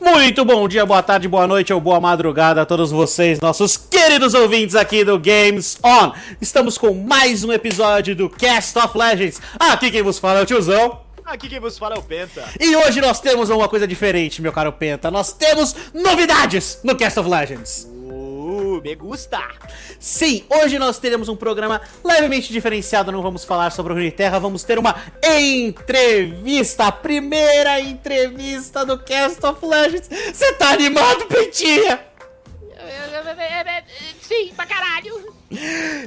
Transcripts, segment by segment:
Muito bom dia, boa tarde, boa noite ou boa madrugada a todos vocês, nossos queridos ouvintes aqui do Games On. Estamos com mais um episódio do Cast of Legends. Aqui quem vos fala é o tiozão. Aqui quem vos fala é o Penta. E hoje nós temos uma coisa diferente, meu caro Penta. Nós temos novidades no Cast of Legends. Uh, me gusta. Sim, hoje nós teremos um programa levemente diferenciado. Não vamos falar sobre o Rio Terra, vamos ter uma entrevista. A primeira entrevista do Cast of Legends. Você tá animado, Pentinha? Sim, pra caralho.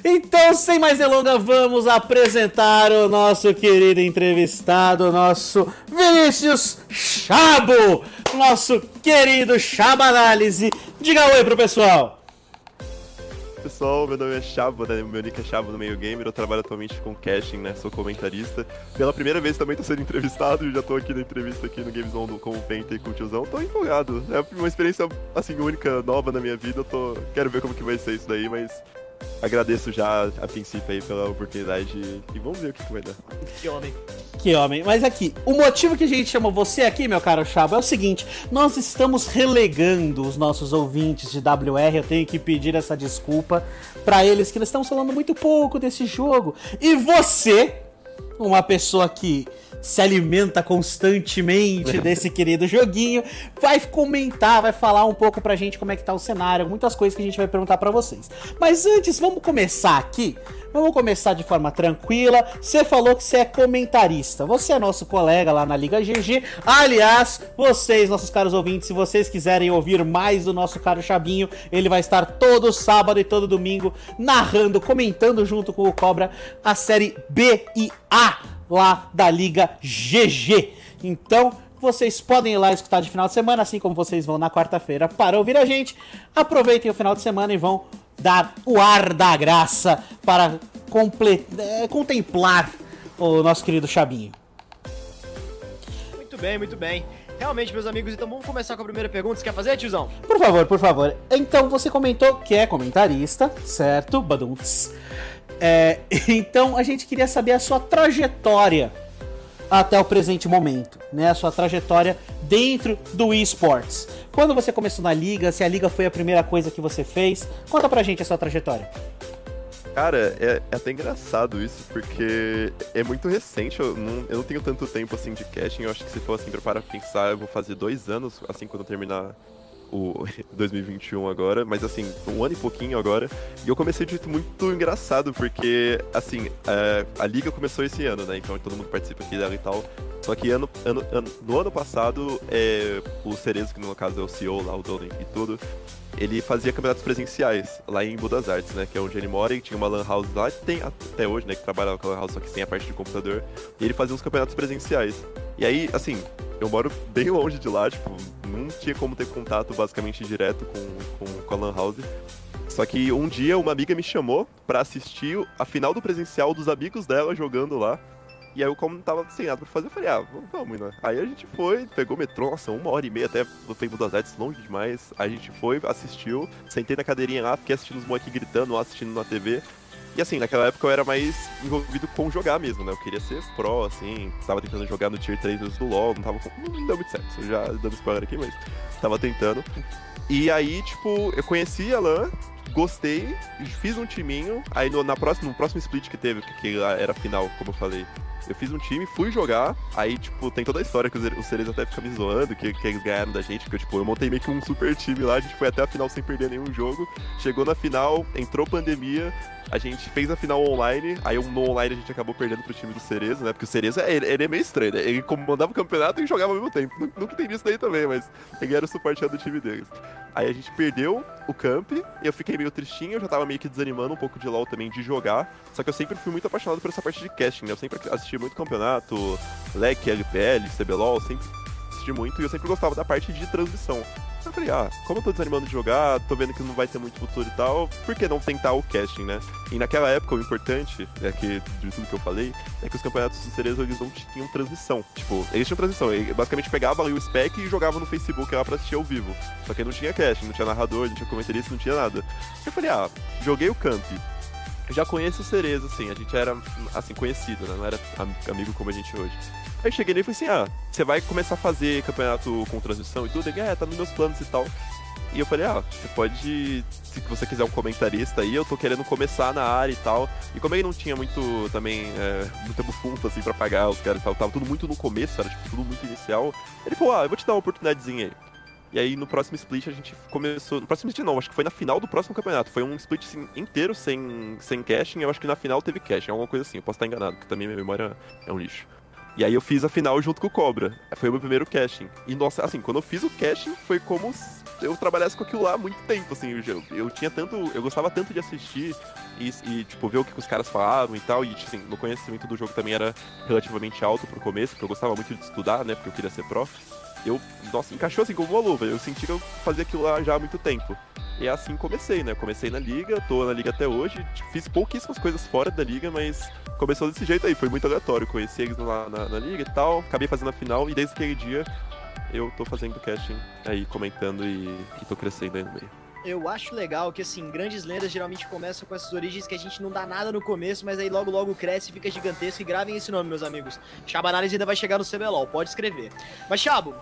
Então, sem mais delongas, vamos apresentar o nosso querido entrevistado, nosso Vinícius Chabo, nosso querido Chaba Análise. Diga oi pro pessoal. Pessoal, meu nome é Chabo, né? meu nick é Chabo no meio gamer, eu trabalho atualmente com casting, né? Sou comentarista. Pela primeira vez também tô sendo entrevistado, já tô aqui na entrevista aqui no Games On com o Penta e com o tiozão. Tô empolgado. É uma experiência assim única, nova na minha vida. Eu tô quero ver como que vai ser isso daí, mas agradeço já a princípio aí pela oportunidade e vamos ver o que, que vai dar. Que homem. Que homem. Mas aqui, o motivo que a gente chamou você aqui, meu caro Chabo, é o seguinte: nós estamos relegando os nossos ouvintes de WR. Eu tenho que pedir essa desculpa para eles que eles estão falando muito pouco desse jogo. E você, uma pessoa que se alimenta constantemente desse querido joguinho, vai comentar, vai falar um pouco pra gente como é que tá o cenário, muitas coisas que a gente vai perguntar para vocês. Mas antes, vamos começar aqui. Vamos começar de forma tranquila. Você falou que você é comentarista. Você é nosso colega lá na Liga GG. Aliás, vocês, nossos caros ouvintes, se vocês quiserem ouvir mais do nosso caro Chabinho, ele vai estar todo sábado e todo domingo narrando, comentando junto com o Cobra a série B e A lá da Liga GG. Então, vocês podem ir lá escutar de final de semana, assim como vocês vão na quarta-feira para ouvir a gente. Aproveitem o final de semana e vão dar o ar da graça para comple- eh, contemplar o nosso querido Chabinho. Muito bem, muito bem. Realmente, meus amigos, então vamos começar com a primeira pergunta. Você quer fazer, tiozão? Por favor, por favor. Então, você comentou que é comentarista, certo? Badunts. É, então, a gente queria saber a sua trajetória até o presente momento, né? A sua trajetória dentro do esports. Quando você começou na liga, se a liga foi a primeira coisa que você fez, conta pra gente a sua trajetória. Cara, é, é até engraçado isso, porque é muito recente, eu não, eu não tenho tanto tempo assim de casting, eu acho que se for assim pra pra pensar, eu vou fazer dois anos, assim, quando eu terminar o 2021 agora, mas assim, um ano e pouquinho agora. E eu comecei de jeito muito engraçado, porque, assim, é, a liga começou esse ano, né? Então todo mundo participa aqui dela e tal. Só que ano, ano, ano- no ano passado, é, o Cerezo, que no caso é o CEO lá, o dono e tudo, ele fazia campeonatos presenciais lá em Budas Artes, né? Que é onde ele mora e tinha uma lan house lá, tem até hoje, né? Que trabalha com a lan house, só que sem a parte de computador. E ele fazia os campeonatos presenciais. E aí, assim, eu moro bem longe de lá, tipo, não tinha como ter contato basicamente direto com, com, com a lan house. Só que um dia uma amiga me chamou pra assistir a final do presencial dos amigos dela jogando lá. E aí eu, como não tava sem nada pra fazer, eu falei, ah, vamos, né? Aí a gente foi, pegou o metrô, nossa, uma hora e meia até no tempo das artes, longe demais. A gente foi, assistiu, sentei na cadeirinha lá, fiquei assistindo os moleques gritando lá, assistindo na TV. E assim, naquela época eu era mais envolvido com jogar mesmo, né? Eu queria ser pro, assim, tava tentando jogar no Tier 3 do LoL, não tava. Não deu muito certo, já dando spoiler aqui, mas tava tentando. E aí, tipo, eu conheci a LAN, gostei, fiz um timinho, aí no, na próxima, no próximo split que teve, que, que era final, como eu falei, eu fiz um time, fui jogar, aí, tipo, tem toda a história que os, seres até ficam me zoando, que, que eles ganharam da gente, porque, tipo, eu montei meio que um super time lá, a gente foi até a final sem perder nenhum jogo, chegou na final, entrou pandemia, a gente fez a final online, aí no online a gente acabou perdendo pro time do Cerezo, né, porque o Cerezo, ele, ele é meio estranho, né, ele comandava o campeonato e jogava ao mesmo tempo, Nu- nunca entendi isso daí também, mas ele era o suporte do time deles. Aí a gente perdeu o camp, eu fiquei meio tristinho, eu já tava meio que desanimando um pouco de LoL também de jogar. Só que eu sempre fui muito apaixonado por essa parte de casting, né? Eu sempre assisti muito campeonato, LEC, LPL, CBLOL, sempre muito e eu sempre gostava da parte de transmissão. Eu falei, ah, como eu tô desanimando de jogar, tô vendo que não vai ter muito futuro e tal, por que não tentar o casting, né? E naquela época o importante, é que de tudo que eu falei, é que os campeonatos do Cerezo eles não tinham transmissão. Tipo, eles tinham transmissão, basicamente pegava ali o spec e jogava no Facebook lá pra assistir ao vivo. Só que não tinha casting, não tinha narrador, não tinha comentarista, não tinha nada. Eu falei, ah, joguei o camp. Já conheço o Cerezo, assim, a gente era, assim, conhecido, né? Não era am- amigo como a gente hoje. Aí cheguei nele e falei assim, ah, você vai começar a fazer campeonato com transmissão e tudo? Ele, é, tá nos meus planos e tal. E eu falei, ah, você pode, se você quiser um comentarista aí, eu tô querendo começar na área e tal. E como ele não tinha muito, também, é, muita bufunfa, assim, pra pagar os caras e tal, tava tudo muito no começo, era, tipo, tudo muito inicial. Ele falou, ah, eu vou te dar uma oportunidadezinha aí. E aí no próximo split a gente começou. No próximo split não, acho que foi na final do próximo campeonato. Foi um split assim, inteiro sem, sem caching. Eu acho que na final teve caching, alguma coisa assim. Eu posso estar enganado, porque também minha memória é um lixo. E aí eu fiz a final junto com o Cobra. Foi o meu primeiro caching. E nossa, assim, quando eu fiz o caching, foi como eu trabalhasse com aquilo lá há muito tempo, assim. Eu, eu tinha tanto. Eu gostava tanto de assistir e, e, tipo, ver o que os caras falavam e tal. E, assim, meu conhecimento do jogo também era relativamente alto pro começo, porque eu gostava muito de estudar, né? Porque eu queria ser pro eu, nossa, encaixou assim como uma luva. Eu senti que eu fazia aquilo lá já há muito tempo. E assim comecei, né? Comecei na liga, tô na liga até hoje. Fiz pouquíssimas coisas fora da liga, mas começou desse jeito aí. Foi muito aleatório. Conheci eles lá na, na liga e tal. Acabei fazendo a final e desde aquele dia eu tô fazendo casting aí, comentando e, e tô crescendo aí no meio eu acho legal que, assim, grandes lendas geralmente começam com essas origens que a gente não dá nada no começo, mas aí logo logo cresce fica gigantesco. E gravem esse nome, meus amigos. Chaba Análise ainda vai chegar no CBLOL, pode escrever. Mas, Chabo,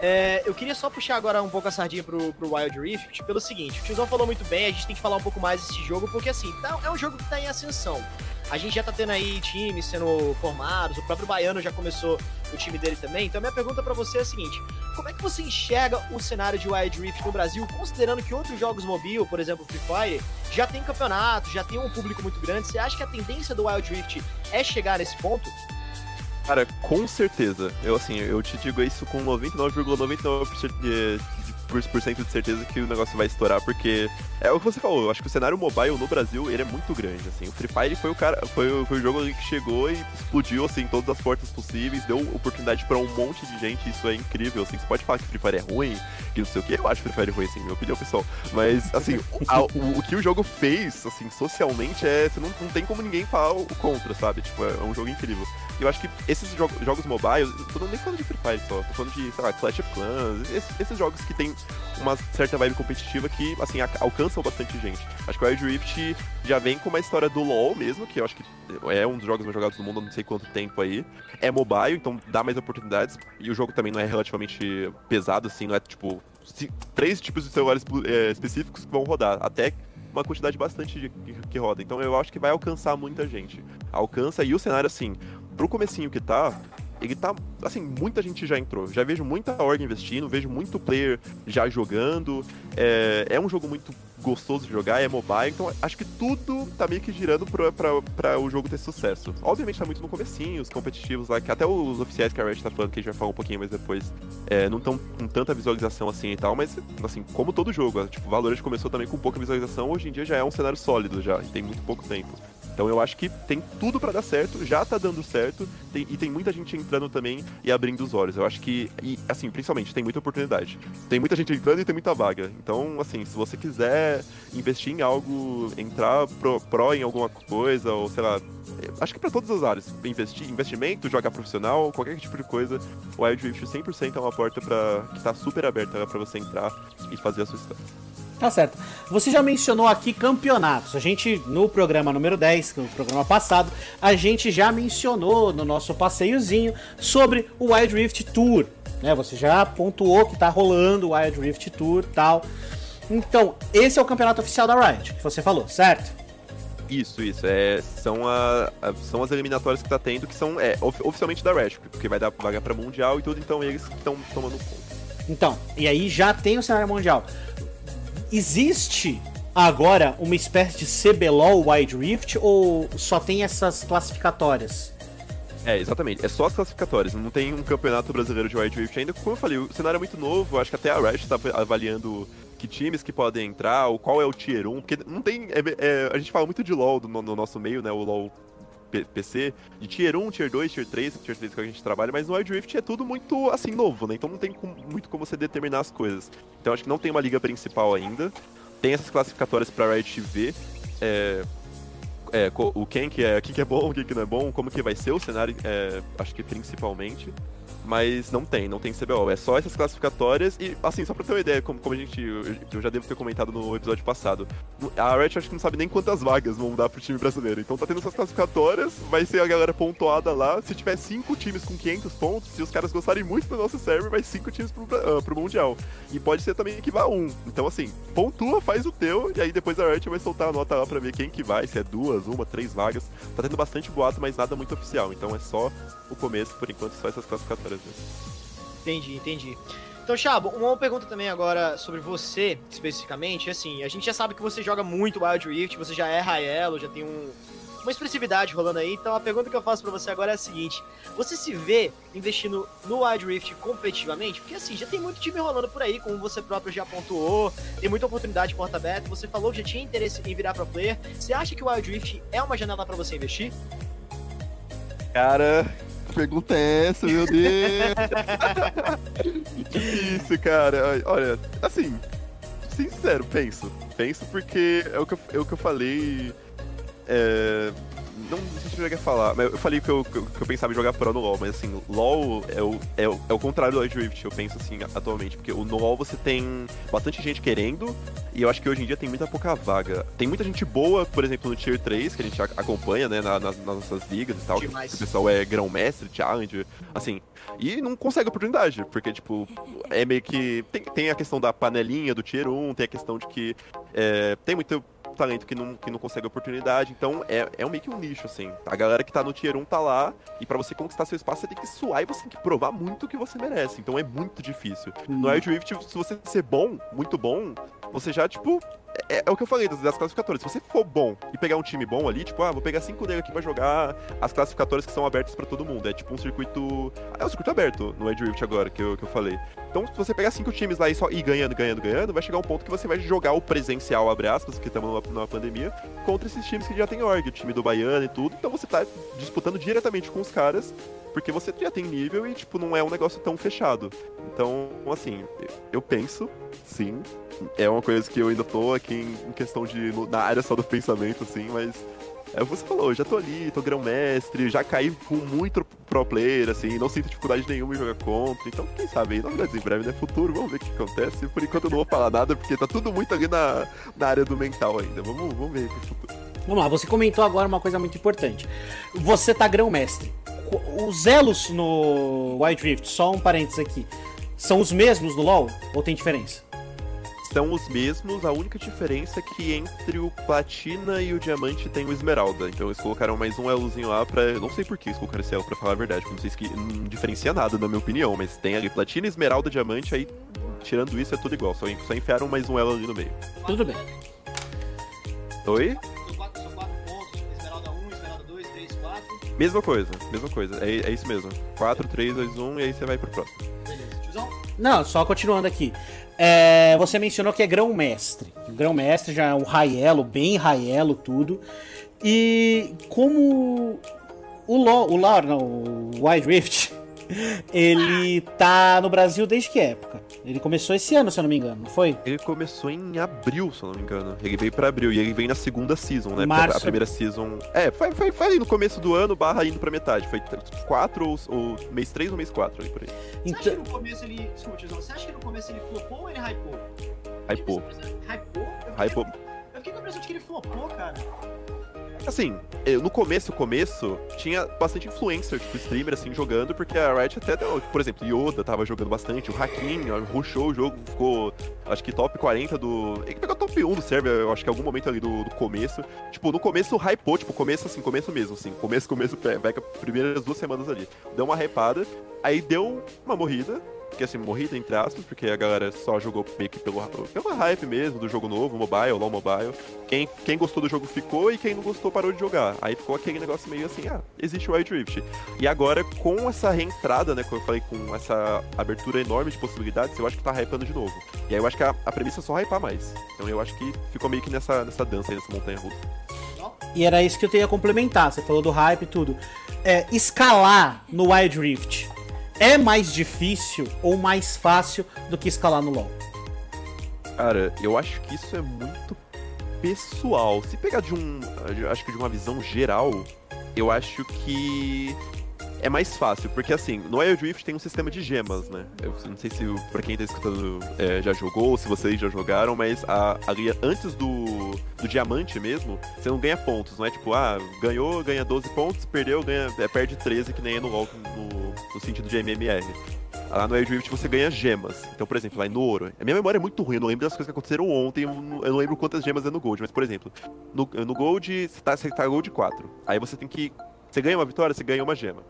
é, eu queria só puxar agora um pouco a sardinha pro, pro Wild Rift pelo seguinte: o Tiozão falou muito bem, a gente tem que falar um pouco mais desse jogo, porque, assim, tá, é um jogo que tá em ascensão. A gente já tá tendo aí times sendo formados, o próprio Baiano já começou o time dele também. Então, minha pergunta para você é a seguinte: como é que você enxerga o cenário de Wild Rift no Brasil, considerando que outros jogos mobile, por exemplo, Free Fire, já tem campeonato, já tem um público muito grande? Você acha que a tendência do Wild Rift é chegar nesse ponto? Cara, com certeza. Eu assim, eu te digo isso com 99,99% ,99 de, certeza que o negócio vai estourar, porque é o que você falou, eu acho que o cenário mobile no Brasil, ele é muito grande, assim. O Free Fire foi o cara, foi, foi o jogo que chegou e explodiu, assim, todas as portas possíveis, deu oportunidade para um monte de gente, isso é incrível, assim. Você pode falar que Free Fire é ruim, que não sei o que, eu acho Free Fire ruim, assim, minha opinião pessoal. Mas, assim, a, o, o, que o jogo fez, assim, socialmente, é, você não, não tem como ninguém falar o contra, sabe? Tipo, é, é um jogo incrível. E eu acho que esses jo jogos mobile, tô nem falando de Free Fire só, tô falando de, sei lá, Clash of Clans, esses, esses jogos que tem uma certa vibe competitiva que, assim, alcançam bastante gente. Acho que o Wild Rift já vem com uma história do LoL mesmo, que eu acho que é um dos jogos mais jogados do mundo há não sei quanto tempo aí. É mobile, então dá mais oportunidades. E o jogo também não é relativamente pesado, assim, não é tipo. Três tipos de celulares é, específicos que vão rodar. Até uma quantidade bastante de, que, que roda. Então eu acho que vai alcançar muita gente. Alcança e o cenário, assim, pro comecinho que tá, ele tá, assim, muita gente já entrou. Já vejo muita org investindo, vejo muito player já jogando. É, é um jogo muito gostoso de jogar, é mobile, então acho que tudo tá meio que girando pra, pra, pra o jogo ter sucesso. Obviamente tá muito no comecinho, os competitivos lá, que até os oficiais que a Riot tá falando, que a gente vai falar um pouquinho mais depois, é, não estão com tanta visualização assim e tal, mas assim, como todo jogo, tipo, Valorant começou também com pouca visualização, hoje em dia já é um cenário sólido já, e tem muito pouco tempo. Então eu acho que tem tudo para dar certo, já tá dando certo, tem, e tem muita gente entrando também e abrindo os olhos. Eu acho que, e, assim, principalmente, tem muita oportunidade. Tem muita gente entrando e tem muita vaga. Então, assim, se você quiser investir em algo, entrar pro, pro em alguma coisa, ou sei lá, acho que para todas as áreas, investir, investimento, jogar profissional, qualquer tipo de coisa, o Wild Rift 100% é uma porta para que tá super aberta para você entrar e fazer a sua história. Tá certo. Você já mencionou aqui campeonatos. A gente, no programa número 10, no programa passado, a gente já mencionou no nosso passeiozinho sobre o Wild Rift Tour. Né? Você já pontuou que tá rolando o Wild Rift Tour tal. Então, esse é o campeonato oficial da Riot, que você falou, certo? Isso, isso. É, são, a, a, são as eliminatórias que tá tendo, que são é, of, oficialmente da Riot, porque vai dar vaga pra Mundial e tudo, então eles estão tomando conta. Então, e aí já tem o cenário mundial existe agora uma espécie de CBLOL Wide Rift ou só tem essas classificatórias? É, exatamente. É só as classificatórias. Não tem um campeonato brasileiro de Wide Rift ainda. Como eu falei, o cenário é muito novo. Acho que até a Riot está avaliando que times que podem entrar, ou qual é o Tier 1. Porque não tem... É, é, a gente fala muito de LoL no, no nosso meio, né? O LoL PC, de Tier 1, Tier 2, Tier 3, Tier 3 que a gente trabalha, mas no Wild Rift é tudo muito, assim, novo, né? Então não tem com, muito como você determinar as coisas. Então acho que não tem uma liga principal ainda. Tem essas classificatórias pra Riot ver é, é, o quem que é, quem que é bom, o que, que não é bom, como que vai ser o cenário, é, acho que principalmente. Mas não tem, não tem CBO. É só essas classificatórias e, assim, só pra ter uma ideia, como, como a gente. Eu, já devo ter comentado no episódio passado. A Riot acho que não sabe nem quantas vagas vão dar pro time brasileiro. Então tá tendo essas classificatórias, vai ser a galera pontuada lá. Se tiver cinco times com 500 pontos, se os caras gostarem muito do nosso server, vai cinco times pro, uh, pro Mundial. E pode ser também que vá um. Então, assim, pontua, faz o teu, e aí depois a Riot vai soltar a nota lá pra ver quem que vai, se é duas, uma, três vagas. Tá tendo bastante boato, mas nada muito oficial. Então é só o começo, por enquanto, só essas classificatórias. Entendi, entendi. Então, Chabo, uma pergunta também agora sobre você, especificamente. Assim, a gente já sabe que você joga muito Wild Rift, você já é Raelo, já tem um, uma expressividade rolando aí. Então, a pergunta que eu faço para você agora é a seguinte: você se vê investindo no Wild Rift competitivamente? Porque, assim, já tem muito time rolando por aí, como você próprio já pontuou, tem muita oportunidade de porta aberta. Você falou que já tinha interesse em virar pro player. Você acha que o Wild Rift é uma janela para você investir? Cara, pergunta é essa, meu Deus? Difícil, cara. Olha, assim, sincero, penso. Penso porque é o que eu, é o que eu falei. É, não, sei se eu cheguei a falar, mas eu falei que eu, que eu pensava em jogar Pro no LoL, mas assim, LoL é o, é o, é o contrário do Rift, eu penso assim, atualmente. Porque no LoL você tem bastante gente querendo, e eu acho que hoje em dia tem muita pouca vaga. Tem muita gente boa, por exemplo, no Tier 3, que a gente acompanha, né, nas, nas nossas ligas e tal. Que o pessoal é grão-mestre, challenge, assim. E não consegue oportunidade, porque, tipo, é meio que. Tem, tem a questão da panelinha do Tier 1, tem a questão de que é, tem muito talento que não, que não consegue oportunidade. Então é, é meio que um nicho, assim. A galera que tá no Tier 1 tá lá, e para você conquistar seu espaço, você tem que suar e você tem que provar muito que você merece. Então é muito difícil. Hum. No Wild Rift, se você ser bom, muito bom, você já, tipo, é, é, o que eu falei das, das classificatórias. Se você for bom e pegar um time bom ali, tipo, ah, vou pegar cinco negros aqui pra jogar as classificatórias que são abertas para todo mundo. É tipo um circuito. É um circuito aberto no Edge Rift agora, que eu, que eu falei. Então, se você pegar cinco times lá e só ir ganhando, ganhando, ganhando, vai chegar um ponto que você vai jogar o presencial, abre aspas, porque estamos numa, numa pandemia, contra esses times que já tem org, o time do Baiano e tudo. Então você tá disputando diretamente com os caras porque você já tem nível e, tipo, não é um negócio tão fechado. Então, assim, eu penso, sim, é uma coisa que eu ainda tô aqui em, questão de. na área só do pensamento, assim, mas. É você falou, já tô ali, tô grão-mestre, já caí com muito pro player, assim, não sinto dificuldade nenhuma em jogar contra. Então, quem sabe aí, novidades em breve, né? Futuro, vamos ver o que acontece. Por enquanto eu não vou falar nada, porque tá tudo muito ali na, na área do mental ainda. Vamos, vamos ver pro futuro. Vamos lá, você comentou agora uma coisa muito importante. Você tá grão-mestre. Os elos no Wild Rift, só um parênteses aqui, são os mesmos no LoL ou tem diferença? São os mesmos, a única diferença é que entre o platina e o diamante tem o esmeralda. Então eles colocaram mais um elozinho lá pra. Não sei por que eles colocaram esse elo pra falar a verdade, porque não sei se não diferencia nada, na minha opinião, mas tem ali platina, esmeralda, diamante, aí tirando isso é tudo igual, só, só enfiaram mais um elo ali no meio. Tudo bem. Oi? Mesma coisa, mesma coisa. É, é isso mesmo. 4, 3, 2, 1 e aí você vai pro próximo. Não, só continuando aqui. É, você mencionou que é grão-mestre. Grão-mestre já é um raielo, bem raielo, tudo. E como o LoL, o LoL, não, o Wild Rift, ele tá no Brasil desde que época? Ele começou esse ano, se eu não me engano, não foi? Ele começou em abril, se eu não me engano. Ele veio pra abril e ele vem na segunda season, né? Março. A primeira season. É, foi, foi, foi ali no começo do ano, barra indo pra metade. Foi 4 ou, ou mês 3 ou mês 4 ali por aí. Então... Você acha que no começo ele. Desculpa, você acha que no começo ele flopou ou ele hypou? Hypou. Hypou? Hypou. Eu fiquei com a impressão de que ele flopou, cara. Assim, no começo, começo, tinha bastante influencer, tipo, streamer, assim, jogando, porque a Riot até deu, por exemplo, Yoda tava jogando bastante, o Hakim rushou o jogo, ficou, acho que top 40 do... Ele pegou top 1 do server, eu acho que em algum momento ali do, do começo. Tipo, no começo hypou, tipo, começo assim, começo mesmo, assim, começo, começo, pega primeiras duas semanas ali. Deu uma hypada, aí deu uma morrida, que assim, morrida entre aspas, porque a galera só jogou meio que pelo, pela hype mesmo do jogo novo, mobile, LoL mobile. Quem, quem gostou do jogo ficou e quem não gostou parou de jogar. Aí ficou aquele negócio meio assim, ah, existe o Wild Rift. E agora, com essa reentrada, né, como eu falei, com essa abertura enorme de possibilidades, eu acho que tá hypando de novo. E aí eu acho que a, a premissa é só hypar mais. Então eu acho que ficou meio que nessa, nessa dança aí, nessa montanha russa. E era isso que eu ia complementar, você falou do hype e tudo. É, escalar no Wild Rift é mais difícil ou mais fácil do que escalar no LoL? Cara, eu acho que isso é muito pessoal. Se pegar de um, acho que de uma visão geral, eu acho que é mais fácil, porque assim, no Wild Rift tem um sistema de gemas, né? Eu não sei se pra quem tá escutando é, já jogou, se vocês já jogaram, mas a, ali antes do, do diamante mesmo, você não ganha pontos, não é tipo, ah, ganhou, ganha 12 pontos, perdeu, ganha, é, perde 13, que nem é no LoL no, no sentido de MMR. Lá no Wild Rift você ganha gemas. Então, por exemplo, lá no ouro. A minha memória é muito ruim, eu não lembro das coisas que aconteceram ontem, eu não, eu não lembro quantas gemas é no Gold. Mas, por exemplo, no, no Gold, você tá, você tá Gold 4. Aí você tem que. Você ganha uma vitória, você ganha uma gema.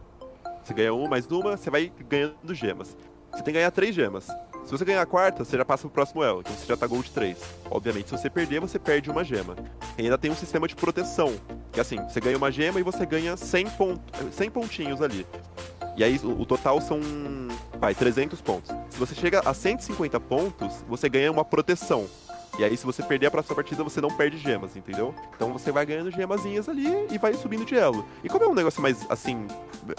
Você ganha uma mais uma, você vai ganhando gemas. Você tem que ganhar três gemas. Se você ganhar a quarta, você já passa pro próximo elo, então você já tá Gold 3. Obviamente, se você perder, você perde uma gema. E ainda tem um sistema de proteção, que assim, você ganha uma gema e você ganha 100, pont... 100 pontinhos ali. E aí o, o total são, vai, 300 pontos. Se você chega a 150 pontos, você ganha uma proteção. E aí, se você perder a próxima partida, você não perde gemas, entendeu? Então você vai ganhando gemazinhas ali e vai subindo de elo. E como é um negócio mais, assim,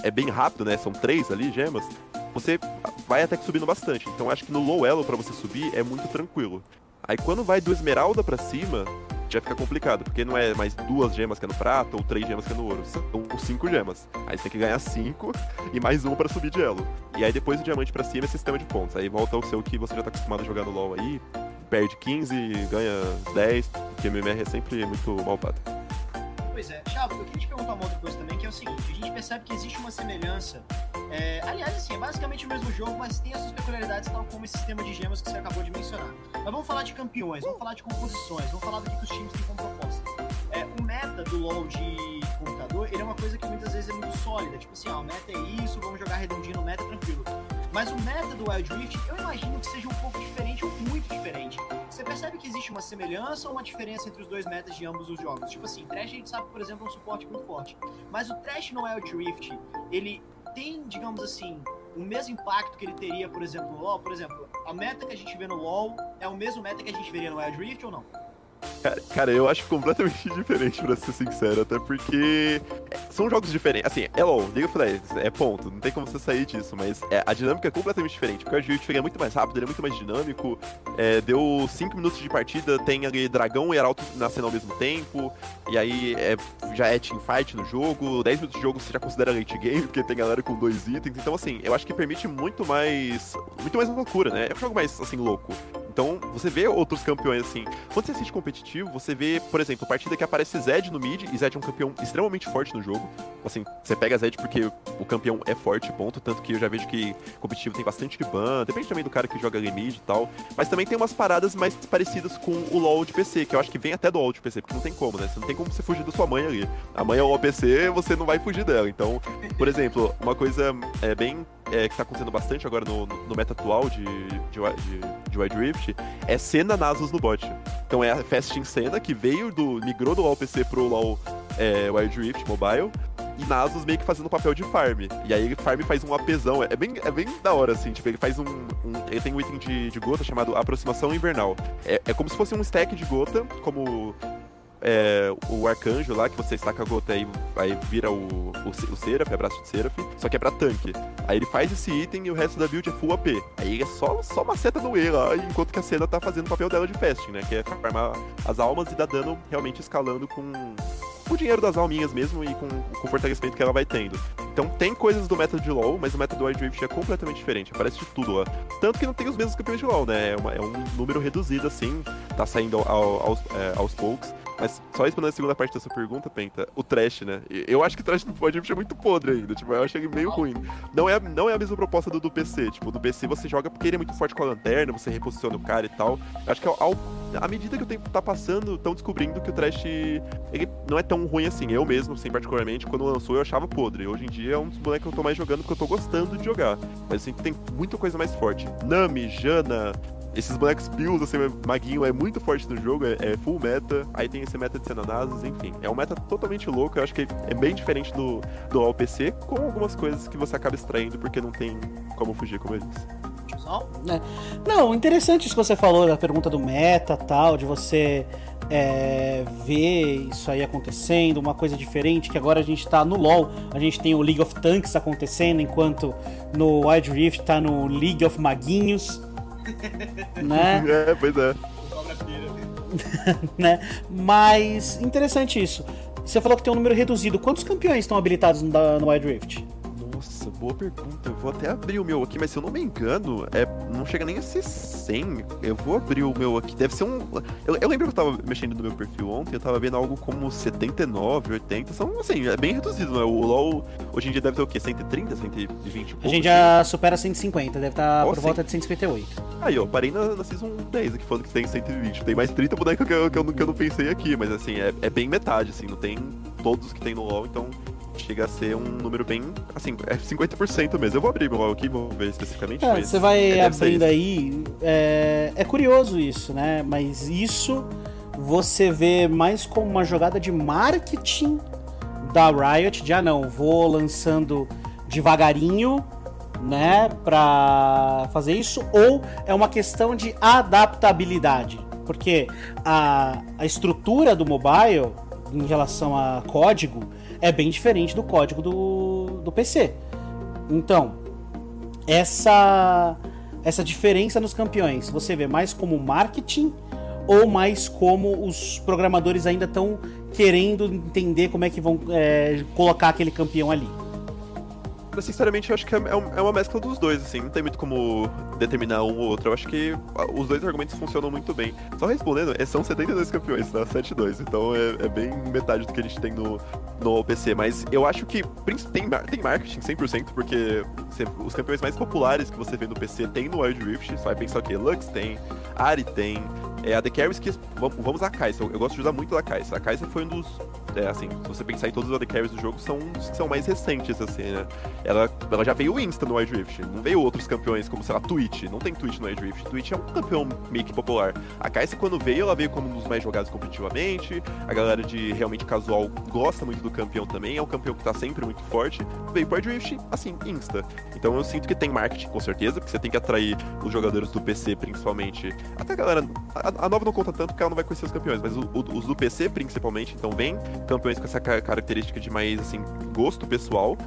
é bem rápido, né? São três ali, gemas. Você vai até que subindo bastante. Então acho que no low elo para você subir é muito tranquilo. Aí quando vai do esmeralda para cima, já fica complicado, porque não é mais duas gemas que é no prata ou três gemas que é no ouro, são cinco gemas. Aí você tem que ganhar cinco e mais um para subir de elo. E aí depois do diamante para cima é sistema de pontos. Aí volta ao seu que você já tá acostumado a jogar no LoL aí, perde 15, ganha 10, porque MMR é sempre muito malvado. Pois é, Chavo, eu queria te perguntar uma outra coisa também, é o seguinte, a gente percebe que existe uma semelhança. É, aliás, assim, é basicamente o mesmo jogo, mas tem as suas peculiaridades, tal como esse sistema de gemas que você acabou de mencionar. Mas vamos falar de campeões, vamos falar de composições, vamos falar do que os times têm como proposta. É, o meta do LoL de computador, ele é uma coisa que muitas vezes é muito sólida. Tipo assim, ó, o meta é isso, vamos jogar redondinho no meta, tranquilo. Mas o meta do Wild Rift, eu imagino que seja um pouco diferente ou muito diferente. Você percebe que existe uma semelhança ou uma diferença entre os dois metas de ambos os jogos? Tipo assim, Trash a gente sabe, por exemplo, é um suporte muito forte. Mas o Trash no Wild Rift, ele tem, digamos assim, o mesmo impacto que ele teria, por exemplo, no LoL? Por exemplo, a meta que a gente vê no LoL é o mesmo meta que a gente veria no Wild Rift ou não? Cara, cara, eu acho completamente diferente, pra ser sincero, até porque são jogos diferentes. Assim, é LOL, League of Legends, é ponto, não tem como você sair disso, mas é, a dinâmica é completamente diferente, porque o Agility é muito mais rápido, ele é muito mais dinâmico, é, deu 5 minutos de partida, tem ali dragão e arauto nascendo ao mesmo tempo, e aí é, já é teamfight no jogo, 10 minutos de jogo você já considera late game, porque tem galera com dois itens, então assim, eu acho que permite muito mais, muito mais loucura, né? É um jogo mais, assim, louco. Então, você vê outros campeões assim. Quando você assiste competitivo, você vê, por exemplo, partida que aparece Zed no mid, e Zed é um campeão extremamente forte no jogo. Assim, você pega Zed porque o campeão é forte, ponto. Tanto que eu já vejo que competitivo tem bastante ban, depende também do cara que joga ali mid e tal. Mas também tem umas paradas mais parecidas com o LoL de PC, que eu acho que vem até do LoL de PC, porque não tem como, né? Você não tem como você fugir da sua mãe ali. A mãe é o LoL PC, você não vai fugir dela. Então, por exemplo, uma coisa é bem é, que tá acontecendo bastante agora no, no meta atual de, de, de, de Wild Rift é cena Nasus no bot. Então é a Fast em cena que veio do. migrou do LoL PC pro LoL é, Wild Rift Mobile. E Nasus meio que fazendo o papel de farm. E aí farm faz um apesão. É bem, é bem da hora, assim. Tipo, ele faz um. um ele tem um item de, de gota chamado Aproximação Invernal. É, é como se fosse um stack de gota, como é, o arcanjo lá, que você estaca a gota aí, aí vira o, o, o Seraph, abraço de Seraph, só que é pra tanque. Aí ele faz esse item e o resto da build é full AP. Aí é só, só uma seta no E lá, enquanto que a cena tá fazendo o papel dela de fasting, né? Que é farmar as almas e dar dano realmente escalando com o dinheiro das alminhas mesmo e com, com o fortalecimento que ela vai tendo. Então tem coisas do método de LoL, mas o método do Wild Rift é completamente diferente, aparece de tudo lá. Tanto que não tem os mesmos campeões de LoL, né? É, uma, é um número reduzido, assim, tá saindo ao, aos, é, aos poucos. Mas só respondendo a segunda parte da sua pergunta, Penta, o trash, né? Eu acho que o trash Wild Rift é muito podre ainda, tipo, eu acho ele meio ruim. Não é, não é a mesma proposta do, do PC, tipo, do PC você joga porque ele é muito forte com a lanterna, você reposiciona o cara e tal. Eu acho que ao, à medida que o tempo tá passando, estão descobrindo que o trash, ele não é tão ruim assim. Eu mesmo, assim, particularmente, quando lançou eu achava podre. Hoje em dia é um dos bonecos que eu tô mais jogando porque eu tô gostando de jogar. Mas assim, tem muita coisa mais forte. Nami, Jana, esses bonecos pills, assim, maguinho é muito forte no jogo, é, é full meta, aí tem esse meta de cenanases, enfim. É um meta totalmente louco, eu acho que é bem diferente do, do AOPC, com algumas coisas que você acaba extraindo porque não tem como fugir, como eu disse. É. Não, interessante isso que você falou da pergunta do meta tal, de você é, ver isso aí acontecendo, uma coisa diferente, que agora a gente tá no LoL, a gente tem o League of Tanks acontecendo, enquanto no Wild Rift tá no League of Maguinhos né? É, pois é. né? Mas interessante isso. Você falou que tem um número reduzido. Quantos campeões estão habilitados no, no Wild Rift? Nossa, boa pergunta. Eu vou até abrir o meu aqui, mas se eu não me engano, é, não chega nem a ser 100. Eu vou abrir o meu aqui. Deve ser um. Eu, eu lembro que eu tava mexendo no meu perfil ontem, eu tava vendo algo como 79, 80. São, assim, é bem reduzido, né? O LoL hoje em dia deve ter o quê? 130, 120? A gente já supera 150, deve estar tá oh, por sim. volta de 158. Aí, ó, parei na, na Season 10 aqui falando que tem 120. Tem mais 30 bonecos que eu, que eu, que eu não pensei aqui, mas assim, é, é bem metade, assim, não tem todos que tem no LoL, então chega a ser um número bem, assim, é 50% mesmo. Eu vou abrir meu aqui, vou ver especificamente. É, você vai é, abrindo aí, é, é curioso isso, né? Mas isso você vê mais como uma jogada de marketing da Riot, de ah não, vou lançando devagarinho, né, pra fazer isso, ou é uma questão de adaptabilidade, porque a, a estrutura do mobile em relação a código é bem diferente do código do, do PC. Então, essa essa diferença nos campeões, você vê mais como marketing ou mais como os programadores ainda estão querendo entender como é que vão é, colocar aquele campeão ali? Sinceramente, eu acho que é, é, é, uma mescla dos dois, assim. Não tem muito como determinar um ou outro. Eu acho que os dois argumentos funcionam muito bem. Só respondendo, é, são 72 campeões, tá? 7-2. Então é, é, bem metade do que a gente tem no, no PC. Mas eu acho que tem, tem marketing 100%, porque os campeões mais populares que você vê no PC tem no Wild Rift. Você vai pensar o quê? Lux tem, Ari tem, é, a The Carries que. Vamos a Kai'Sa. Eu, eu, gosto de usar muito a Kai'Sa. A Kai'Sa foi um dos. É, assim, se você pensar em todos os AD Carries do jogo, são os que são mais recentes, assim, né? Ela, ela já veio Insta no Wild Rift. Não veio outros campeões como, sei lá, Twitch. Não tem Twitch no Wild Rift. Twitch é um campeão meio que popular. A Kai'Sa, quando veio, ela veio como um dos mais jogados competitivamente. A galera de realmente casual gosta muito do campeão também. É um campeão que tá sempre muito forte. Veio pro Wild Rift, assim, Insta. Então eu sinto que tem marketing, com certeza, porque você tem que atrair os jogadores do PC, principalmente. Até a galera. A, a, nova não conta tanto porque ela não vai conhecer os campeões, mas o, o, os do PC principalmente, então vem campeões com essa característica de mais, assim, gosto pessoal.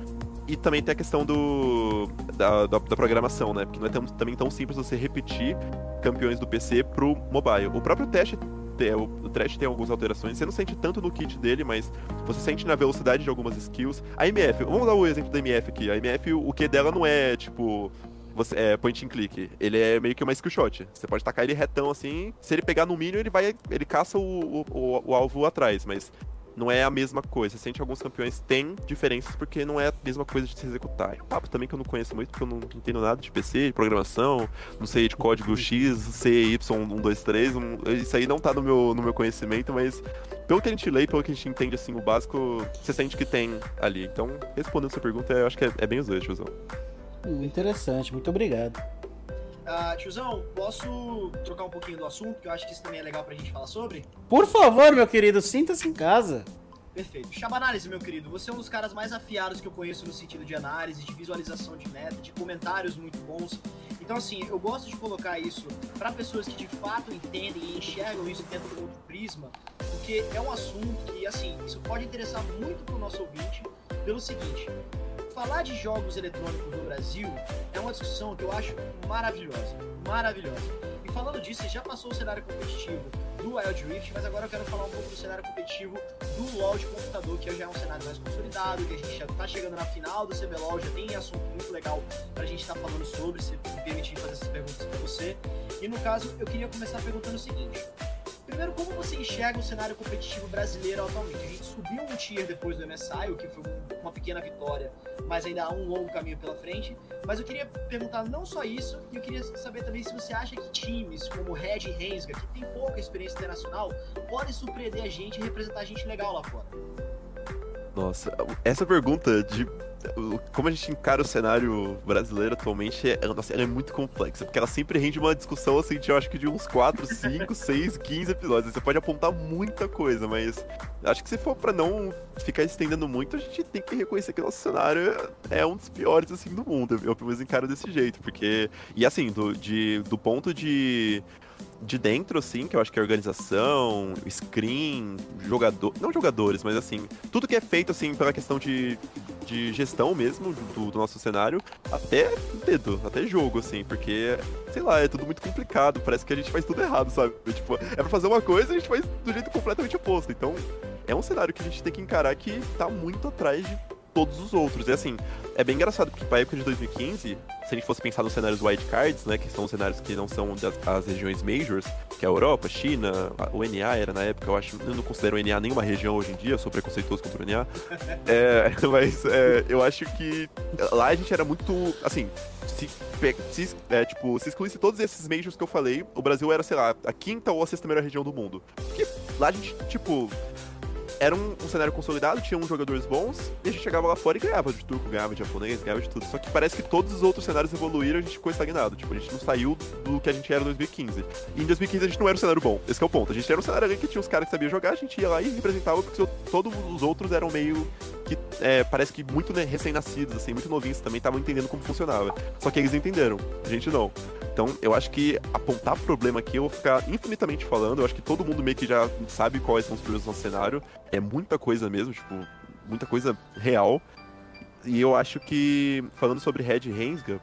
E também tem a questão do da, da, da programação, né? Porque não é tão, também tão simples você repetir campeões do PC pro mobile. O próprio teste o, o Trash tem algumas alterações, você não sente tanto no kit dele, mas você sente na velocidade de algumas skills. A MF, vamos dar o exemplo da MF aqui. A MF, o que dela não é, tipo, você, é, point and click. Ele é meio que uma skill shot. Você pode tacar ele retão assim. Se ele pegar no mínimo, ele vai. ele caça o, o, o alvo atrás, mas não é a mesma coisa. Sente alguns campeões têm diferenças porque não é a mesma coisa de se executar. É um papo também que eu não conheço muito, porque eu não entendo nada de PC, de programação, não sei de código X, C, Y, 1, 2, 3. Um, isso aí não tá no meu, no meu conhecimento, mas pelo que a gente lê, pelo que a gente entende assim, o básico, você sente que tem ali. Então, respondendo essa pergunta, eu acho que é, é bem os dois, tiozão. Interessante, muito obrigado. Uh, tiozão, posso trocar um pouquinho do assunto, que eu acho que isso também é legal pra gente falar sobre? Por favor, meu querido, sinta-se em casa. Perfeito. Chama análise, meu querido. Você é um dos caras mais afiados que eu conheço no sentido de análise, de visualização de meta, de comentários muito bons. Então, assim, eu gosto de colocar isso para pessoas que de fato entendem e enxergam isso dentro do outro prisma, porque é um assunto que, assim, isso pode interessar muito pro nosso ouvinte, pelo seguinte: falar de jogos eletrônicos no Brasil é uma discussão que eu acho maravilhosa, maravilhosa. E falando disso, já passou o cenário competitivo do Wild Rift, mas agora eu quero falar um pouco do cenário competitivo do LoL de computador, que já é um cenário mais consolidado, que a gente já tá chegando na final do CBLOL, já tem assunto muito legal pra gente estar tá falando sobre, se permitir fazer essas perguntas pra você. E no caso, eu queria começar perguntando o seguinte: Primeiro, como você enxerga o cenário competitivo brasileiro atualmente? A gente subiu um tier depois do MSI, o que foi uma pequena vitória, mas ainda há um longo caminho pela frente. Mas eu queria perguntar não só isso, e eu queria saber também se você acha que times como Red e Rensga, que tem pouca experiência internacional, podem surpreender a gente e representar a gente legal lá fora. Nossa, essa pergunta de como a gente encara o cenário brasileiro atualmente é, nossa, ela é muito complexa, porque ela sempre rende uma discussão assim, de, eu acho que de uns 4, 5, 6, 15 episódios. Você pode apontar muita coisa, mas acho que se for para não ficar estendendo muito, a gente tem que reconhecer que o nosso cenário é um dos piores assim do mundo. Eu pelo menos encaro desse jeito, porque e assim, do, de, do ponto de de dentro, assim, que eu acho que é organização, screen, jogador. Não jogadores, mas assim, tudo que é feito, assim, pela questão de, de gestão mesmo do, do nosso cenário, até dedo, até jogo, assim, porque, sei lá, é tudo muito complicado, parece que a gente faz tudo errado, sabe? Tipo, é pra fazer uma coisa a gente faz do jeito completamente oposto. Então, é um cenário que a gente tem que encarar que tá muito atrás de todos os outros. E assim, é bem engraçado, porque pra época de 2015, se a gente fosse pensar nos cenários wildcards, né, que são cenários que não são das as regiões majors, que é a Europa, China, o NA era na época, eu acho, eu não considero o NA nenhuma região hoje em dia, eu sou preconceituoso contra o NA, é, mas é, eu acho que lá a gente era muito, assim, se, se, é, tipo, se excluísse todos esses majors que eu falei, o Brasil era, sei lá, a quinta ou a sexta melhor região do mundo. Porque lá a gente, tipo, era um, um, cenário consolidado, tinha uns jogadores bons, e a gente chegava lá fora e ganhava de turco, ganhava de japonês, ganhava de tudo. Só que parece que todos os outros cenários evoluíram e a gente ficou estagnado. Tipo, a gente não saiu do que a gente era em 2015. E em 2015 a gente não era um cenário bom. Esse é o ponto. A gente era um cenário que tinha uns caras que sabiam jogar, a gente ia lá e representava, porque todos os outros eram meio que é, parece que muito né, recém-nascidos, assim, muito novinhos também estavam entendendo como funcionava. Só que eles entenderam, a gente não. Então, eu acho que apontar problema aqui, eu vou ficar infinitamente falando. Eu acho que todo mundo meio que já sabe quais são os problemas no cenário. É muita coisa mesmo, tipo, muita coisa real. E eu acho que, falando sobre Red Rensga,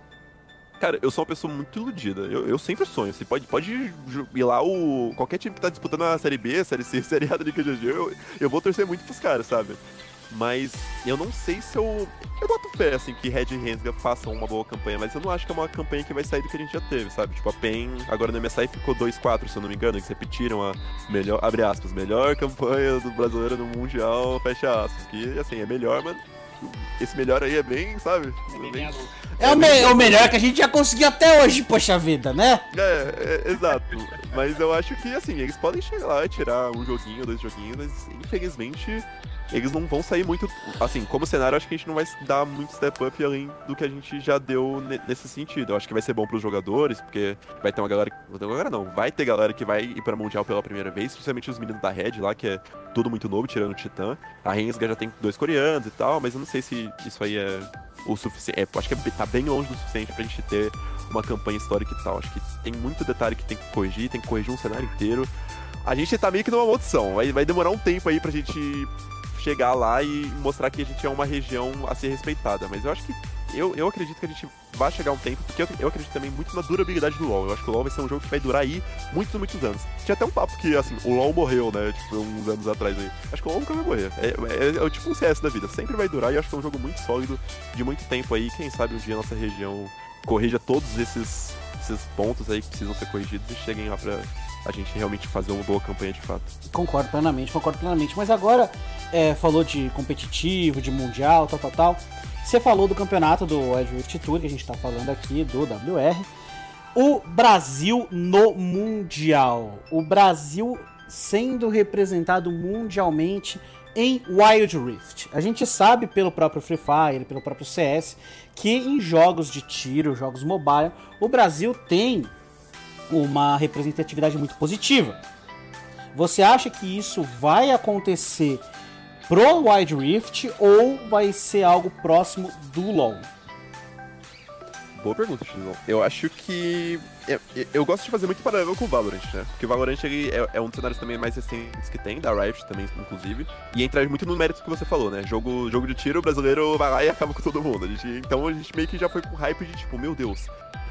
cara, eu sou uma pessoa muito iludida. Eu, eu sempre sonho. Você pode, pode ir lá o. Qualquer time que tá disputando a Série B, Série C, Série A da Liga GG, eu, eu vou torcer muito pros caras, sabe? Mas eu não sei se eu. Eu boto fé, assim, que Red e Rensga façam uma boa campanha, mas eu não acho que é uma campanha que vai sair do que a gente já teve, sabe? Tipo, a PEN, agora no MSI ficou 2-4, se eu não me engano, eles repetiram a melhor, abre aspas, melhor campanha do brasileiro no Mundial, fecha aspas. Que, assim, é melhor, mas esse melhor aí é bem, sabe? É, bem... é, o, me é o melhor que a gente já conseguiu até hoje, poxa vida, né? É, é, exato. Mas eu acho que, assim, eles podem chegar lá e tirar um joguinho, dois joguinhos, mas infelizmente eles não vão sair muito. Assim, como cenário, acho que a gente não vai dar muito step up além do que a gente já deu nesse sentido. Eu acho que vai ser bom pros jogadores, porque vai ter uma galera. Agora não, vai ter galera que vai ir pra Mundial pela primeira vez, principalmente os meninos da Red lá, que é tudo muito novo, tirando o Titã. A Rensga já tem dois coreanos e tal, mas eu não sei se isso aí é o suficiente. É, acho que é, tá bem longe do suficiente pra gente ter uma campanha histórica e tal. Acho que tem muito detalhe que tem que corrigir, tem que corrigir um cenário inteiro. A gente tá meio que numa maldição. Vai, vai demorar um tempo aí pra gente chegar lá e mostrar que a gente é uma região a ser respeitada. Mas eu acho que. Eu, eu acredito que a gente vai chegar um tempo, porque eu, eu acredito também muito na durabilidade do LoL. Eu acho que o LoL vai ser um jogo que vai durar aí muitos, muitos anos. Tinha até um papo que, assim, o LoL morreu, né? Tipo, uns anos atrás aí. Acho que o LoL nunca vai morrer. É, é, é, é tipo um CS da vida. Sempre vai durar e acho que é um jogo muito sólido, de muito tempo aí. Quem sabe um dia a nossa região corrija todos esses, esses pontos aí que precisam ser corrigidos e cheguem lá pra, a gente realmente fazer uma boa campanha de fato. Concordo plenamente, concordo plenamente. Mas agora, é, falou de competitivo, de mundial, tal, tal, tal. Você falou do campeonato do Edge Tour, que a gente tá falando aqui, do WR. O Brasil no Mundial. O Brasil sendo representado mundialmente em Wild Rift. A gente sabe pelo próprio Free Fire, pelo próprio CS, que em jogos de tiro, jogos mobile, o Brasil tem uma representatividade muito positiva. Você acha que isso vai acontecer pro Wide Rift ou vai ser algo próximo do LoL? Boa pergunta, Xizão. Eu acho que. Eu, eu, gosto de fazer muito paralelo com o Valorant, né? Porque o Valorant ele é, é, um dos cenários também mais recentes que tem, da Riot também, inclusive. E entra muito no mérito que você falou, né? Jogo, jogo de tiro, o brasileiro vai lá e acaba com todo mundo. A gente, então a gente meio que já foi com hype de tipo, meu Deus,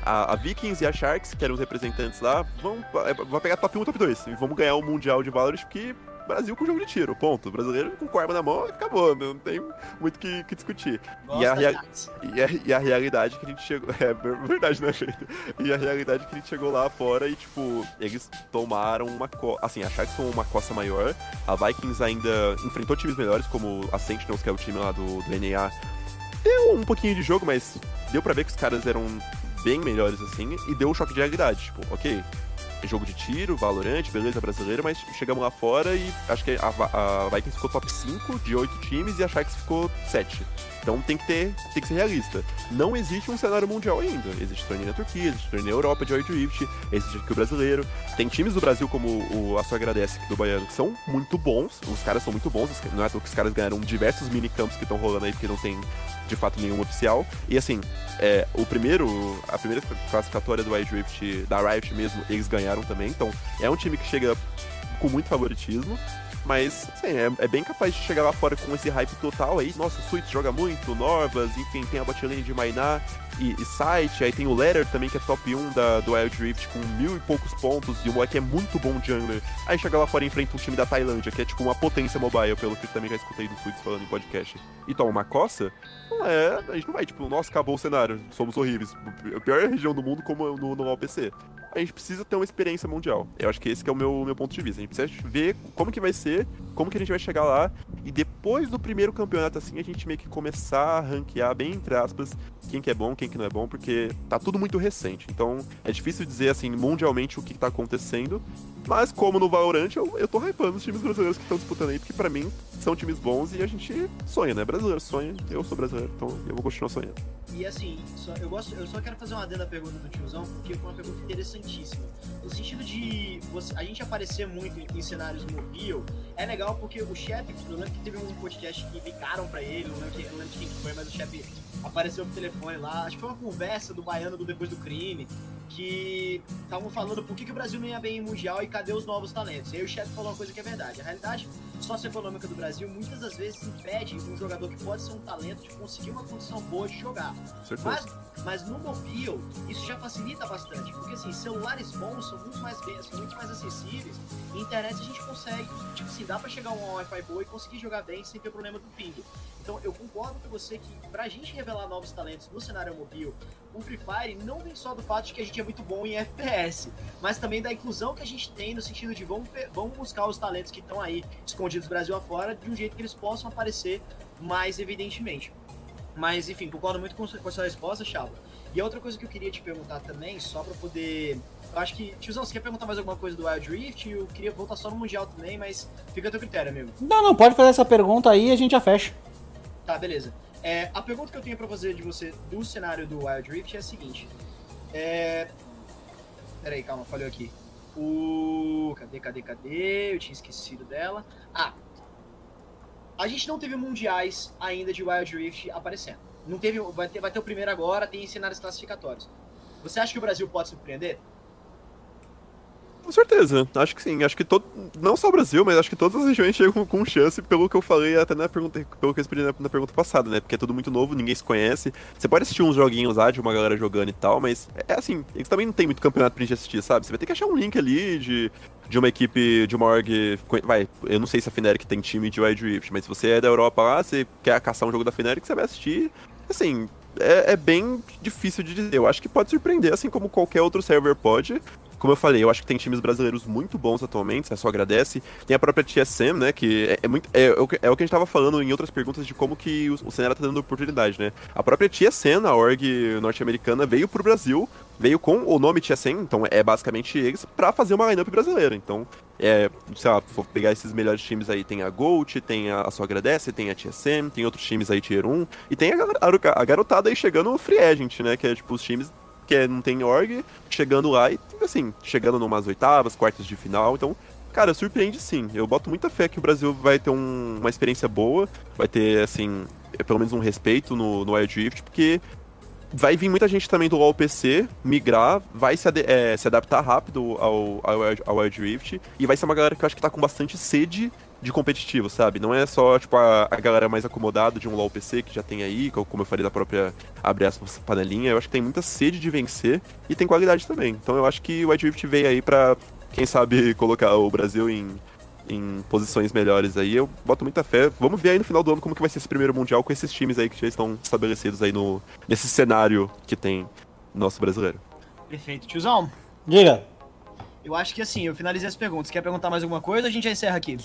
a, a, Vikings e a Sharks, que eram os representantes lá, vão, é, vão pegar top 1 top 2. E vamos ganhar o Mundial de Valorant, porque Brasil com jogo de tiro, ponto. O brasileiro com arma na mão acabou, não tem muito o que, que, discutir. E a, rea... e, a, e a, realidade que a gente chegou. É verdade, né, gente? E a realidade que a gente chegou lá fora e, tipo, eles tomaram uma. Co... Assim, a Sharks tomou uma costa maior. A Vikings ainda enfrentou times melhores, como a Sentinels, que é o time lá do, do NA. Deu um pouquinho de jogo, mas deu pra ver que os caras eram bem melhores assim, e deu um choque de realidade. Tipo, ok, jogo de tiro, Valorant, beleza brasileira, mas chegamos lá fora e acho que a, a Vikings ficou top 5 de 8 times e a Sharks ficou 7. Então tem que ter, tem que ser realista. Não existe um cenário mundial ainda. Existe torneio na Turquia, existe torneio na Europa de 8 Rift, existe aqui o brasileiro. Tem times do Brasil como o Aço Agradece do Baiano que são muito bons. Os caras são muito bons. Não é que os caras ganharam diversos minicampos que estão rolando aí porque não tem de fato nenhum oficial. E assim, é, o primeiro, a primeira classificatória do Wild Rift, da Riot mesmo, eles ganharam também. Então é um time que chega com muito favoritismo. Mas, assim, é, é, bem capaz de chegar lá fora com esse hype total aí. Nossa, o Suits joga muito, Norvas, enfim, tem a botlane de Mainá e, e Site. Aí tem o Letter também, que é top 1 da, do Wild Rift, com mil e poucos pontos. E o moleque é muito bom jungler. Aí chega lá fora e enfrenta um time da Tailândia, que é tipo uma potência mobile, pelo que eu também já escutei do Suits falando em podcast. E toma uma coça. Não é, a gente não vai, tipo, nossa, acabou o cenário, somos horríveis. A pior região do mundo como no, no OPC a gente precisa ter uma experiência mundial. Eu acho que esse que é o meu, meu ponto de vista. A gente precisa ver como que vai ser, como que a gente vai chegar lá, e depois do primeiro campeonato, assim, a gente meio que começar a ranquear, bem entre aspas, quem que é bom, quem que não é bom, porque tá tudo muito recente. Então, é difícil dizer, assim, mundialmente o que, que tá acontecendo, mas como no Valorant, eu, eu tô hypando os times brasileiros que estão disputando aí, porque para mim são times bons e a gente sonha, né? Brasileiro sonha, eu sou brasileiro, então eu vou continuar sonhando. E assim, só, eu, gosto, eu só quero fazer uma adenda à pergunta do tiozão, porque foi uma pergunta interessantíssima. No sentido de você, a gente aparecer muito em, em cenários mobile, é legal porque o chefe, eu lembro que teve um podcast que ligaram pra ele, não lembro, não lembro quem foi, mas o chefe apareceu no telefone lá, acho que foi uma conversa do baiano do Depois do Crime, que estavam falando por que, que o Brasil não ia bem em Mundial e cadê os novos talentos. E aí o chefe falou uma coisa que é verdade. A realidade socioeconômica do Brasil muitas das vezes impede um jogador que pode ser um talento de conseguir uma condição boa de jogar. Mas, mas no mobile, isso já facilita bastante, porque assim, celulares bons são muito mais, são muito mais acessíveis e internet a gente consegue, tipo assim, dá pra chegar a um Wi-Fi boa e conseguir jogar bem sem ter problema do ping. Então eu concordo com você que pra gente revelar novos talentos no cenário mobile, o Free Fire não vem só do fato de que a gente é muito bom em FPS, mas também da inclusão que a gente tem no sentido de vamos, vamos buscar os talentos que estão aí escondidos Brasil afora de um jeito que eles possam aparecer mais evidentemente. Mas enfim, concordo muito com, com a sua resposta, Chava. E a outra coisa que eu queria te perguntar também, só pra poder. Eu acho que. Tiozão, você quer perguntar mais alguma coisa do Wild Rift? Eu queria voltar só no Mundial também, mas fica a teu critério, amigo. Não, não, pode fazer essa pergunta aí e a gente já fecha. Tá, beleza. É, a pergunta que eu tenho pra fazer de você do cenário do Wild Rift é a seguinte. É. Peraí, calma, falhou aqui. O. Cadê, cadê, cadê? Eu tinha esquecido dela. Ah! A gente não teve mundiais ainda de Wild Rift aparecendo. Não teve. Vai ter, vai ter o primeiro agora, tem cenários classificatórios. Você acha que o Brasil pode surpreender? Com certeza, acho que sim. Acho que todo. Não só o Brasil, mas acho que todas as regiões chegam com chance, pelo que eu falei até na pergunta, pelo que eu respondi na, na, pergunta passada, né? Porque é tudo muito novo, ninguém se conhece. Você pode assistir uns joguinhos lá de uma galera jogando e tal, mas é assim, eles também não tem muito campeonato pra gente assistir, sabe? Você vai ter que achar um link ali de, de uma equipe, de uma org. Vai, eu não sei se a Fnatic tem time de Wild Rift, mas se você é da Europa lá, você quer caçar um jogo da Fnatic, você vai assistir. Assim, é, é, bem difícil de dizer. Eu acho que pode surpreender, assim como qualquer outro server pode. Como eu falei, eu acho que tem times brasileiros muito bons atualmente, você só agradece. Tem a própria TSM, né, que é, é muito, é, é, o que, é a gente tava falando em outras perguntas de como que o, o cenário tá dando oportunidade, né. A própria TSM, a org norte-americana, veio pro Brasil, veio com o nome TSM, então é basicamente eles, para fazer uma lineup brasileira. Então, é, sei lá, vou pegar esses melhores times aí, tem a Gold, tem a, a Só Agradece, tem a TSM, tem outros times aí Tier 1, e tem a, a, a garotada aí chegando Free Agent, né, que é tipo os times que é, não tem org, chegando lá e, assim, chegando numas oitavas, quartas de final. Então, cara, surpreende sim. Eu boto muita fé que o Brasil vai ter um, uma experiência boa, vai ter, assim, pelo menos um respeito no, no Wild porque vai vir muita gente também do LoL PC migrar, vai se, ad é, se adaptar rápido ao, ao, ao Wild e vai ser uma galera que eu acho que tá com bastante sede de competitivo, sabe? Não é só, tipo, a, a galera mais acomodada de um LoL PC que já tem aí, como eu falei da própria, abre aspas, panelinha. Eu acho que tem muita sede de vencer e tem qualidade também. Então eu acho que o White Rift veio aí pra, quem sabe, colocar o Brasil em, em posições melhores aí. Eu boto muita fé. Vamos ver aí no final do ano como que vai ser esse primeiro Mundial com esses times aí que já estão estabelecidos aí no, nesse cenário que tem nosso brasileiro. Perfeito. Tiozão. Diga. Eu acho que assim, eu finalizei as perguntas. Quer perguntar mais alguma coisa ou a gente já encerra aqui?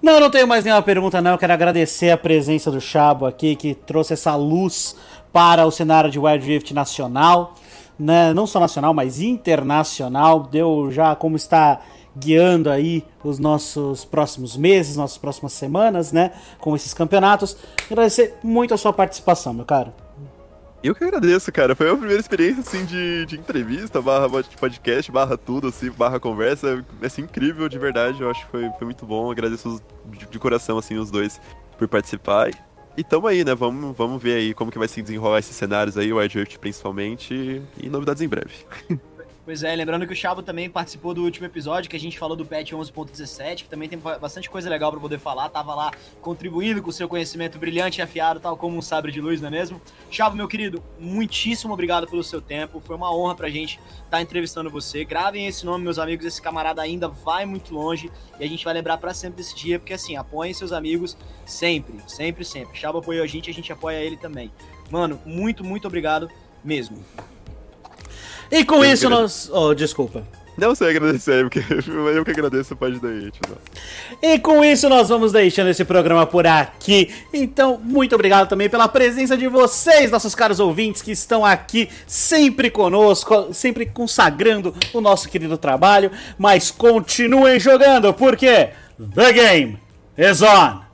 Não, não tenho mais nenhuma pergunta, não. Eu quero agradecer a presença do Chabo aqui, que trouxe essa luz para o cenário de Wild Rift nacional. Né? Não só nacional, mas internacional. Deu já como está guiando aí os nossos próximos meses, nossas próximas semanas, né? Com esses campeonatos. Agradecer muito a sua participação, meu caro. Eu que agradeço, cara. Foi a primeira experiência, assim, de, de entrevista, barra podcast, barra tudo, assim, barra conversa. Assim, incrível, de verdade. Eu acho que foi, foi muito bom. Agradeço de, de coração, assim, os dois por participar. E tamo aí, né? Vamos, vamos ver aí como que vai se desenrolar esses cenários aí, o Wild principalmente, e novidades em breve. Pois é, lembrando que o Chabo também participou do último episódio que a gente falou do patch 11.17, que também tem bastante coisa legal para poder falar, tava lá contribuindo com o seu conhecimento brilhante e afiado, tal como um sabre de luz, não é mesmo? Chabo, meu querido, muitíssimo obrigado pelo seu tempo, foi uma honra pra gente estar tá entrevistando você. Gravem esse nome, meus amigos, esse camarada ainda vai muito longe e a gente vai lembrar para sempre desse dia, porque assim, apoiem seus amigos sempre, sempre, sempre. Chabo apoiou a gente, a gente apoia ele também. Mano, muito, muito obrigado mesmo. E com eu isso nós. Oh, desculpa. Não sei agradecer, porque eu que agradeço, pode daí, tio. E com isso nós vamos deixando esse programa por aqui. Então, muito obrigado também pela presença de vocês, nossos caros ouvintes que estão aqui sempre conosco, sempre consagrando o nosso querido trabalho. Mas continuem jogando, porque The Game is On!